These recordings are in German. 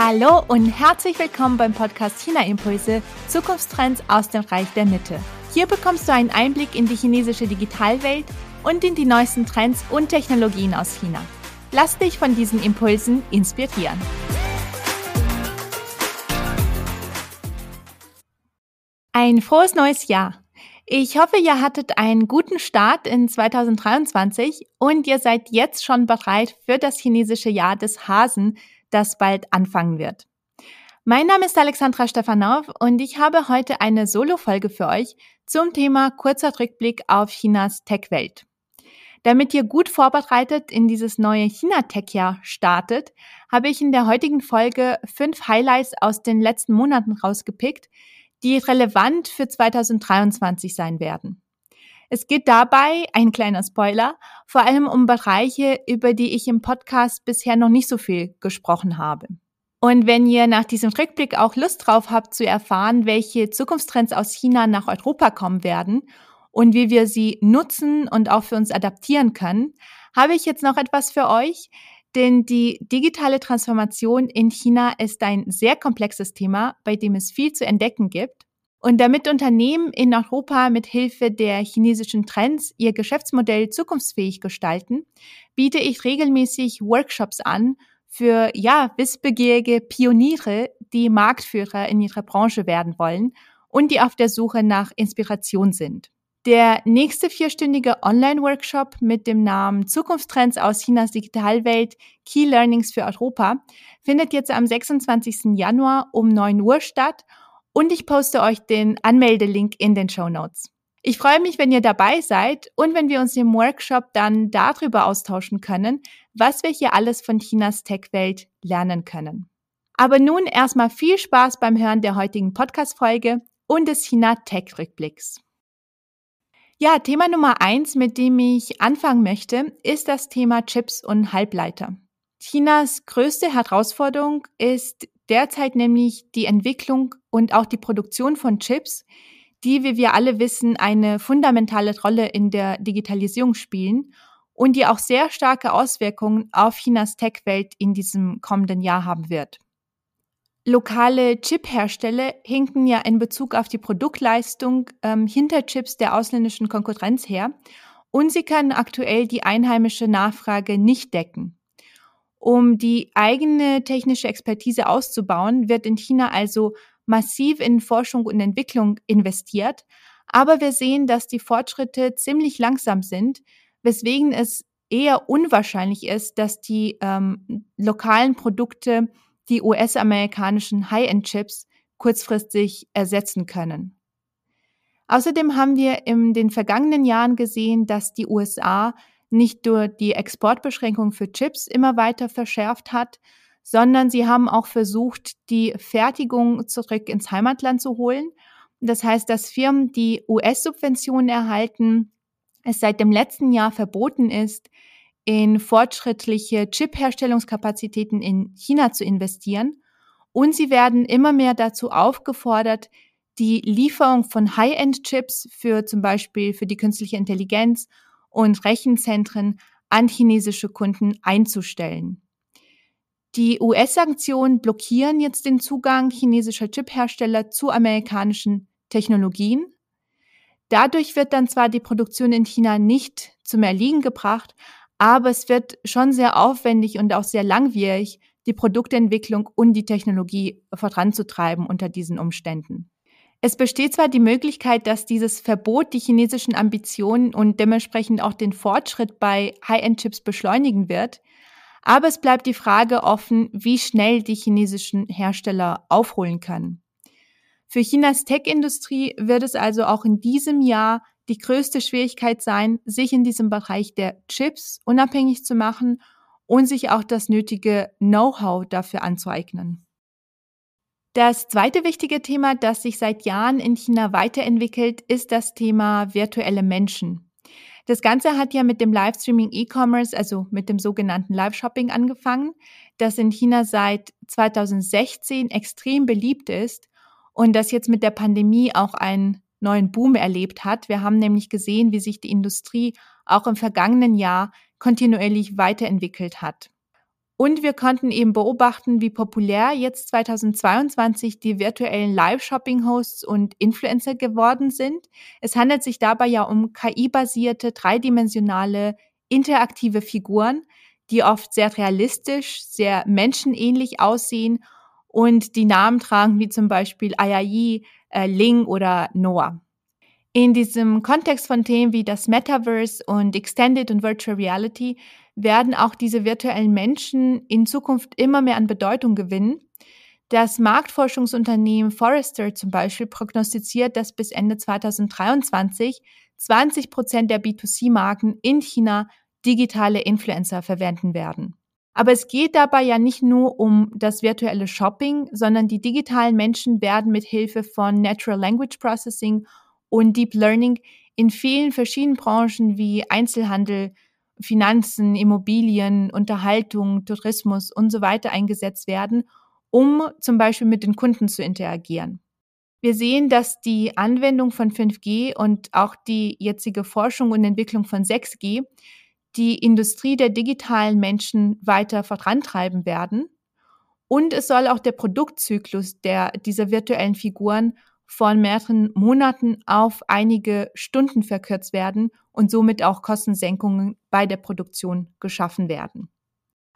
Hallo und herzlich willkommen beim Podcast China Impulse Zukunftstrends aus dem Reich der Mitte. Hier bekommst du einen Einblick in die chinesische Digitalwelt und in die neuesten Trends und Technologien aus China. Lass dich von diesen Impulsen inspirieren. Ein frohes neues Jahr. Ich hoffe, ihr hattet einen guten Start in 2023 und ihr seid jetzt schon bereit für das chinesische Jahr des Hasen, das bald anfangen wird. Mein Name ist Alexandra Stefanov und ich habe heute eine Solo-Folge für euch zum Thema kurzer Rückblick auf Chinas Tech-Welt. Damit ihr gut vorbereitet in dieses neue China-Tech-Jahr startet, habe ich in der heutigen Folge fünf Highlights aus den letzten Monaten rausgepickt, die relevant für 2023 sein werden. Es geht dabei, ein kleiner Spoiler, vor allem um Bereiche, über die ich im Podcast bisher noch nicht so viel gesprochen habe. Und wenn ihr nach diesem Rückblick auch Lust drauf habt zu erfahren, welche Zukunftstrends aus China nach Europa kommen werden und wie wir sie nutzen und auch für uns adaptieren können, habe ich jetzt noch etwas für euch, denn die digitale Transformation in China ist ein sehr komplexes Thema, bei dem es viel zu entdecken gibt. Und damit Unternehmen in Europa mit Hilfe der chinesischen Trends ihr Geschäftsmodell zukunftsfähig gestalten, biete ich regelmäßig Workshops an für, ja, wissbegierige Pioniere, die Marktführer in ihrer Branche werden wollen und die auf der Suche nach Inspiration sind. Der nächste vierstündige Online-Workshop mit dem Namen Zukunftstrends aus Chinas Digitalwelt Key Learnings für Europa findet jetzt am 26. Januar um 9 Uhr statt und ich poste euch den Anmeldelink in den Show Notes. Ich freue mich, wenn ihr dabei seid und wenn wir uns im Workshop dann darüber austauschen können, was wir hier alles von Chinas Tech-Welt lernen können. Aber nun erstmal viel Spaß beim Hören der heutigen Podcast-Folge und des China Tech-Rückblicks. Ja, Thema Nummer eins, mit dem ich anfangen möchte, ist das Thema Chips und Halbleiter. Chinas größte Herausforderung ist derzeit nämlich die Entwicklung und auch die Produktion von Chips, die, wie wir alle wissen, eine fundamentale Rolle in der Digitalisierung spielen und die auch sehr starke Auswirkungen auf Chinas Tech-Welt in diesem kommenden Jahr haben wird. Lokale Chip-Hersteller hinken ja in Bezug auf die Produktleistung ähm, hinter Chips der ausländischen Konkurrenz her und sie können aktuell die einheimische Nachfrage nicht decken. Um die eigene technische Expertise auszubauen, wird in China also massiv in Forschung und Entwicklung investiert. Aber wir sehen, dass die Fortschritte ziemlich langsam sind, weswegen es eher unwahrscheinlich ist, dass die ähm, lokalen Produkte die US-amerikanischen High-End-Chips kurzfristig ersetzen können. Außerdem haben wir in den vergangenen Jahren gesehen, dass die USA nicht nur die Exportbeschränkung für Chips immer weiter verschärft hat, sondern sie haben auch versucht, die Fertigung zurück ins Heimatland zu holen. Das heißt, dass Firmen, die US-Subventionen erhalten, es seit dem letzten Jahr verboten ist, in fortschrittliche Chip-Herstellungskapazitäten in China zu investieren. Und sie werden immer mehr dazu aufgefordert, die Lieferung von High-End-Chips für zum Beispiel für die künstliche Intelligenz und Rechenzentren an chinesische Kunden einzustellen. Die US-Sanktionen blockieren jetzt den Zugang chinesischer Chiphersteller zu amerikanischen Technologien. Dadurch wird dann zwar die Produktion in China nicht zum Erliegen gebracht, aber es wird schon sehr aufwendig und auch sehr langwierig, die Produktentwicklung und die Technologie voranzutreiben unter diesen Umständen. Es besteht zwar die Möglichkeit, dass dieses Verbot die chinesischen Ambitionen und dementsprechend auch den Fortschritt bei High-End-Chips beschleunigen wird, aber es bleibt die Frage offen, wie schnell die chinesischen Hersteller aufholen können. Für Chinas Tech-Industrie wird es also auch in diesem Jahr die größte Schwierigkeit sein, sich in diesem Bereich der Chips unabhängig zu machen und sich auch das nötige Know-how dafür anzueignen. Das zweite wichtige Thema, das sich seit Jahren in China weiterentwickelt, ist das Thema virtuelle Menschen. Das Ganze hat ja mit dem Livestreaming E-Commerce, also mit dem sogenannten Live-Shopping angefangen, das in China seit 2016 extrem beliebt ist und das jetzt mit der Pandemie auch einen neuen Boom erlebt hat. Wir haben nämlich gesehen, wie sich die Industrie auch im vergangenen Jahr kontinuierlich weiterentwickelt hat. Und wir konnten eben beobachten, wie populär jetzt 2022 die virtuellen Live-Shopping-Hosts und Influencer geworden sind. Es handelt sich dabei ja um KI-basierte, dreidimensionale, interaktive Figuren, die oft sehr realistisch, sehr menschenähnlich aussehen und die Namen tragen wie zum Beispiel Ayayi, äh, Ling oder Noah. In diesem Kontext von Themen wie das Metaverse und Extended und Virtual Reality werden auch diese virtuellen Menschen in Zukunft immer mehr an Bedeutung gewinnen. Das Marktforschungsunternehmen Forrester zum Beispiel prognostiziert, dass bis Ende 2023 20 Prozent der B2C-Marken in China digitale Influencer verwenden werden. Aber es geht dabei ja nicht nur um das virtuelle Shopping, sondern die digitalen Menschen werden mit Hilfe von Natural Language Processing und Deep Learning in vielen verschiedenen Branchen wie Einzelhandel, Finanzen, Immobilien, Unterhaltung, Tourismus und so weiter eingesetzt werden, um zum Beispiel mit den Kunden zu interagieren. Wir sehen, dass die Anwendung von 5G und auch die jetzige Forschung und Entwicklung von 6G die Industrie der digitalen Menschen weiter vorantreiben werden. Und es soll auch der Produktzyklus der, dieser virtuellen Figuren von mehreren Monaten auf einige Stunden verkürzt werden und somit auch Kostensenkungen bei der Produktion geschaffen werden.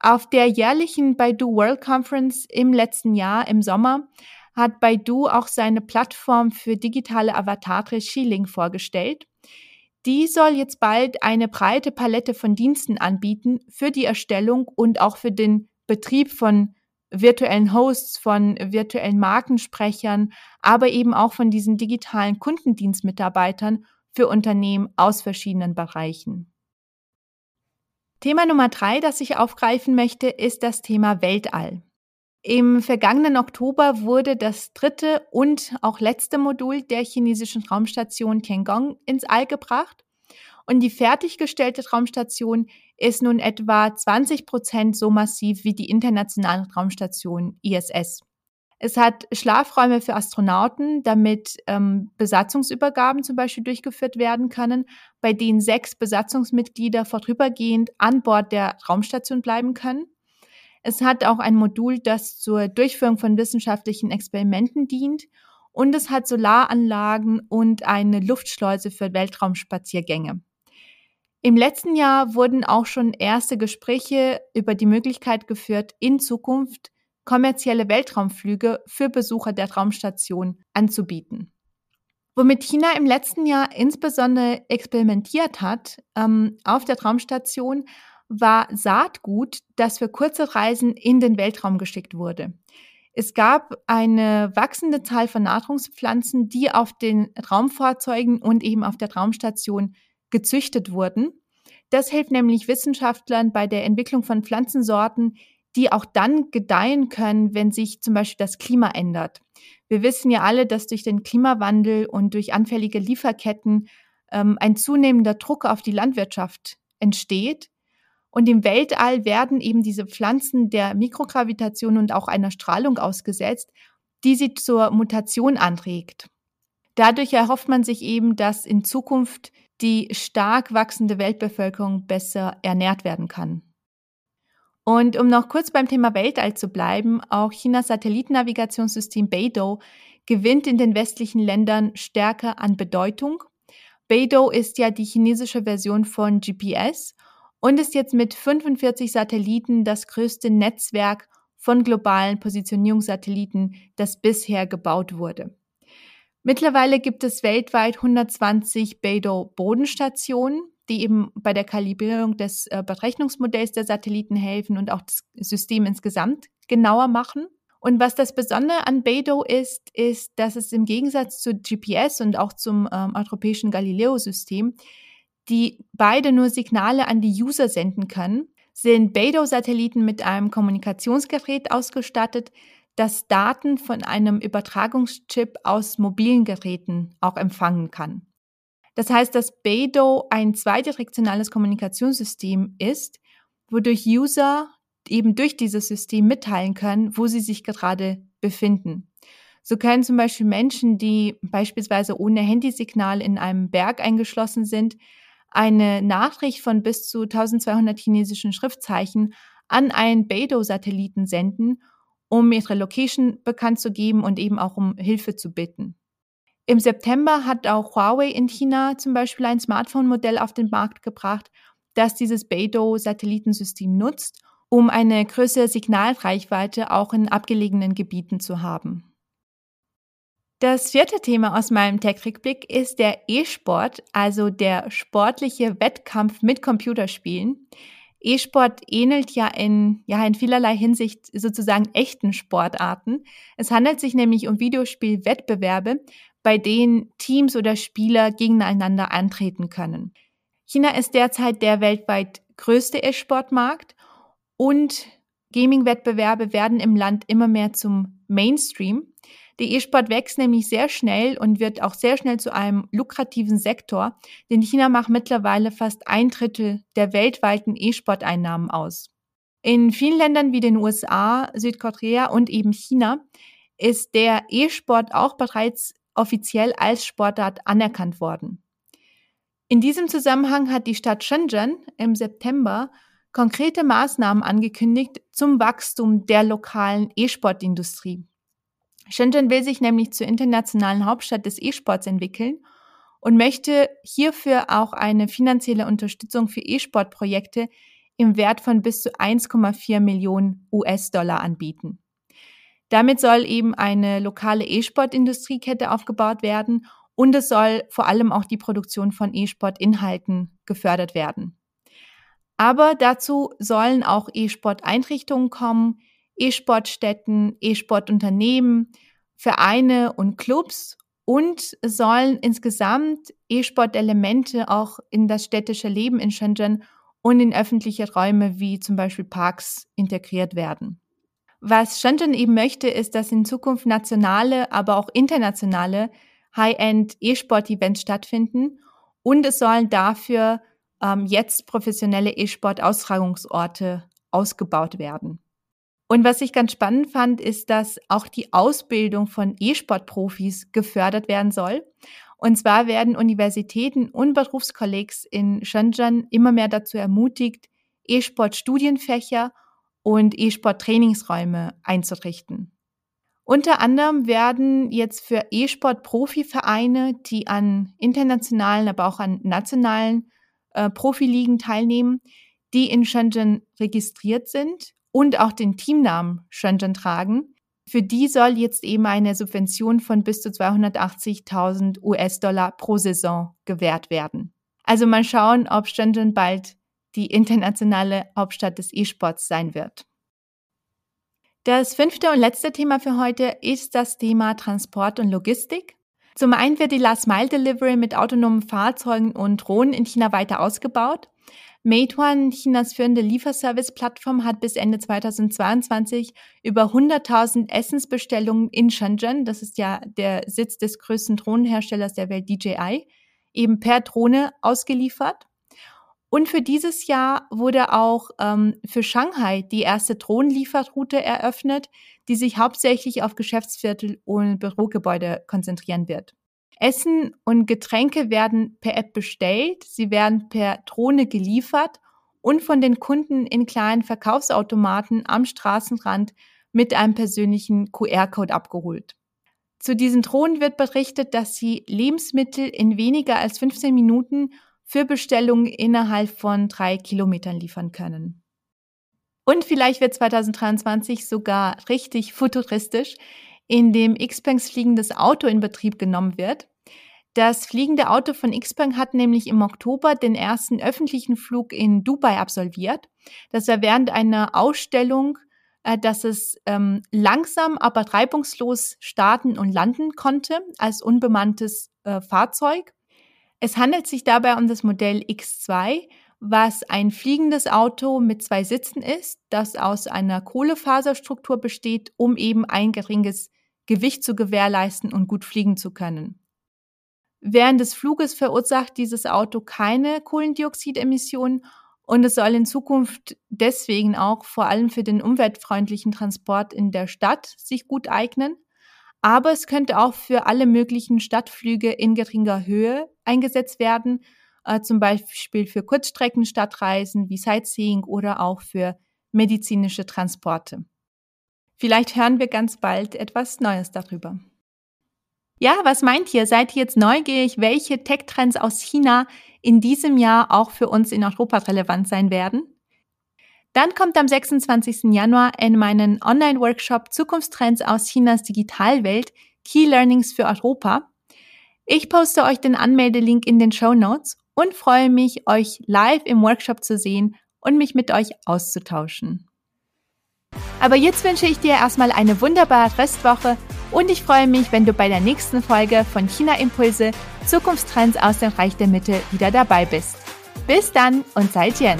Auf der jährlichen Baidu World Conference im letzten Jahr im Sommer hat Baidu auch seine Plattform für digitale Avatare Shilling vorgestellt. Die soll jetzt bald eine breite Palette von Diensten anbieten für die Erstellung und auch für den Betrieb von virtuellen Hosts, von virtuellen Markensprechern, aber eben auch von diesen digitalen Kundendienstmitarbeitern für Unternehmen aus verschiedenen Bereichen. Thema Nummer drei, das ich aufgreifen möchte, ist das Thema Weltall. Im vergangenen Oktober wurde das dritte und auch letzte Modul der chinesischen Raumstation Tiangong ins All gebracht. Und die fertiggestellte Raumstation ist nun etwa 20 Prozent so massiv wie die internationale Raumstation ISS. Es hat Schlafräume für Astronauten, damit ähm, Besatzungsübergaben zum Beispiel durchgeführt werden können, bei denen sechs Besatzungsmitglieder vorübergehend an Bord der Raumstation bleiben können. Es hat auch ein Modul, das zur Durchführung von wissenschaftlichen Experimenten dient. Und es hat Solaranlagen und eine Luftschleuse für Weltraumspaziergänge. Im letzten Jahr wurden auch schon erste Gespräche über die Möglichkeit geführt, in Zukunft kommerzielle Weltraumflüge für Besucher der Raumstation anzubieten. Womit China im letzten Jahr insbesondere experimentiert hat ähm, auf der Raumstation, war Saatgut, das für kurze Reisen in den Weltraum geschickt wurde. Es gab eine wachsende Zahl von Nahrungspflanzen, die auf den Raumfahrzeugen und eben auf der Raumstation gezüchtet wurden. Das hilft nämlich Wissenschaftlern bei der Entwicklung von Pflanzensorten, die auch dann gedeihen können, wenn sich zum Beispiel das Klima ändert. Wir wissen ja alle, dass durch den Klimawandel und durch anfällige Lieferketten ähm, ein zunehmender Druck auf die Landwirtschaft entsteht. Und im Weltall werden eben diese Pflanzen der Mikrogravitation und auch einer Strahlung ausgesetzt, die sie zur Mutation anregt. Dadurch erhofft man sich eben, dass in Zukunft die stark wachsende Weltbevölkerung besser ernährt werden kann. Und um noch kurz beim Thema Weltall zu bleiben, auch Chinas Satellitennavigationssystem Beidou gewinnt in den westlichen Ländern stärker an Bedeutung. Beidou ist ja die chinesische Version von GPS und ist jetzt mit 45 Satelliten das größte Netzwerk von globalen Positionierungssatelliten, das bisher gebaut wurde. Mittlerweile gibt es weltweit 120 Beidou-Bodenstationen, die eben bei der Kalibrierung des äh, Berechnungsmodells der Satelliten helfen und auch das System insgesamt genauer machen. Und was das Besondere an Beidou ist, ist, dass es im Gegensatz zu GPS und auch zum ähm, europäischen Galileo-System, die beide nur Signale an die User senden können, sind Beidou-Satelliten mit einem Kommunikationsgerät ausgestattet, das Daten von einem Übertragungschip aus mobilen Geräten auch empfangen kann. Das heißt, dass Beidou ein zweidirektionales Kommunikationssystem ist, wodurch User eben durch dieses System mitteilen können, wo sie sich gerade befinden. So können zum Beispiel Menschen, die beispielsweise ohne Handysignal in einem Berg eingeschlossen sind, eine Nachricht von bis zu 1200 chinesischen Schriftzeichen an einen Beidou-Satelliten senden, um ihre Location bekannt zu geben und eben auch um Hilfe zu bitten. Im September hat auch Huawei in China zum Beispiel ein Smartphone-Modell auf den Markt gebracht, das dieses Beidou-Satellitensystem nutzt, um eine größere Signalreichweite auch in abgelegenen Gebieten zu haben. Das vierte Thema aus meinem Tech-Rückblick ist der E-Sport, also der sportliche Wettkampf mit Computerspielen. E-Sport ähnelt ja in, ja in vielerlei Hinsicht sozusagen echten Sportarten. Es handelt sich nämlich um Videospielwettbewerbe, bei denen Teams oder Spieler gegeneinander antreten können. China ist derzeit der weltweit größte E-Sportmarkt und Gaming-Wettbewerbe werden im Land immer mehr zum Mainstream. Der E-Sport wächst nämlich sehr schnell und wird auch sehr schnell zu einem lukrativen Sektor, denn China macht mittlerweile fast ein Drittel der weltweiten E-Sport-Einnahmen aus. In vielen Ländern wie den USA, Südkorea und eben China ist der E-Sport auch bereits offiziell als Sportart anerkannt worden. In diesem Zusammenhang hat die Stadt Shenzhen im September konkrete Maßnahmen angekündigt zum Wachstum der lokalen E-Sportindustrie. Shenzhen will sich nämlich zur internationalen Hauptstadt des E-Sports entwickeln und möchte hierfür auch eine finanzielle Unterstützung für E-Sport-Projekte im Wert von bis zu 1,4 Millionen US-Dollar anbieten. Damit soll eben eine lokale E-Sport-Industriekette aufgebaut werden und es soll vor allem auch die Produktion von E-Sport-Inhalten gefördert werden. Aber dazu sollen auch E-Sport-Einrichtungen kommen, E-Sportstätten, E-Sportunternehmen, Vereine und Clubs und sollen insgesamt E-Sport-Elemente auch in das städtische Leben in Shenzhen und in öffentliche Räume wie zum Beispiel Parks integriert werden. Was Shenzhen eben möchte, ist, dass in Zukunft nationale, aber auch internationale High-End E-Sport-Events stattfinden und es sollen dafür ähm, jetzt professionelle E-Sport-Austragungsorte ausgebaut werden. Und was ich ganz spannend fand, ist, dass auch die Ausbildung von E-Sport-Profis gefördert werden soll. Und zwar werden Universitäten und Berufskollegs in Shenzhen immer mehr dazu ermutigt, E-Sport-Studienfächer und E-Sport-Trainingsräume einzurichten. Unter anderem werden jetzt für E-Sport-Profivereine, die an internationalen, aber auch an nationalen äh, Profiligen teilnehmen, die in Shenzhen registriert sind und auch den Teamnamen Shenzhen tragen, für die soll jetzt eben eine Subvention von bis zu 280.000 US-Dollar pro Saison gewährt werden. Also mal schauen, ob Shenzhen bald die internationale Hauptstadt des E-Sports sein wird. Das fünfte und letzte Thema für heute ist das Thema Transport und Logistik. Zum einen wird die Last Mile Delivery mit autonomen Fahrzeugen und Drohnen in China weiter ausgebaut. Meituan, Chinas führende Lieferservice-Plattform, hat bis Ende 2022 über 100.000 Essensbestellungen in Shenzhen, das ist ja der Sitz des größten Drohnenherstellers der Welt, DJI, eben per Drohne ausgeliefert. Und für dieses Jahr wurde auch ähm, für Shanghai die erste Drohnenlieferroute eröffnet, die sich hauptsächlich auf Geschäftsviertel und Bürogebäude konzentrieren wird. Essen und Getränke werden per App bestellt, sie werden per Drohne geliefert und von den Kunden in kleinen Verkaufsautomaten am Straßenrand mit einem persönlichen QR-Code abgeholt. Zu diesen Drohnen wird berichtet, dass sie Lebensmittel in weniger als 15 Minuten für Bestellungen innerhalb von drei Kilometern liefern können. Und vielleicht wird 2023 sogar richtig futuristisch, in dem Xpengs fliegendes Auto in Betrieb genommen wird. Das fliegende Auto von Xpeng hat nämlich im Oktober den ersten öffentlichen Flug in Dubai absolviert. Das war während einer Ausstellung, äh, dass es ähm, langsam, aber reibungslos starten und landen konnte als unbemanntes äh, Fahrzeug. Es handelt sich dabei um das Modell X2, was ein fliegendes Auto mit zwei Sitzen ist, das aus einer Kohlefaserstruktur besteht, um eben ein geringes Gewicht zu gewährleisten und gut fliegen zu können. Während des Fluges verursacht dieses Auto keine Kohlendioxidemissionen und es soll in Zukunft deswegen auch vor allem für den umweltfreundlichen Transport in der Stadt sich gut eignen. Aber es könnte auch für alle möglichen Stadtflüge in geringer Höhe eingesetzt werden, äh, zum Beispiel für Kurzstreckenstadtreisen wie Sightseeing oder auch für medizinische Transporte. Vielleicht hören wir ganz bald etwas Neues darüber. Ja, was meint ihr? Seid ihr jetzt neugierig, welche Tech-Trends aus China in diesem Jahr auch für uns in Europa relevant sein werden? Dann kommt am 26. Januar in meinen Online-Workshop Zukunftstrends aus Chinas Digitalwelt Key Learnings für Europa. Ich poste euch den Anmeldelink in den Show Notes und freue mich, euch live im Workshop zu sehen und mich mit euch auszutauschen. Aber jetzt wünsche ich dir erstmal eine wunderbare Restwoche und ich freue mich, wenn du bei der nächsten Folge von China Impulse Zukunftstrends aus dem Reich der Mitte wieder dabei bist. Bis dann und seid Jen!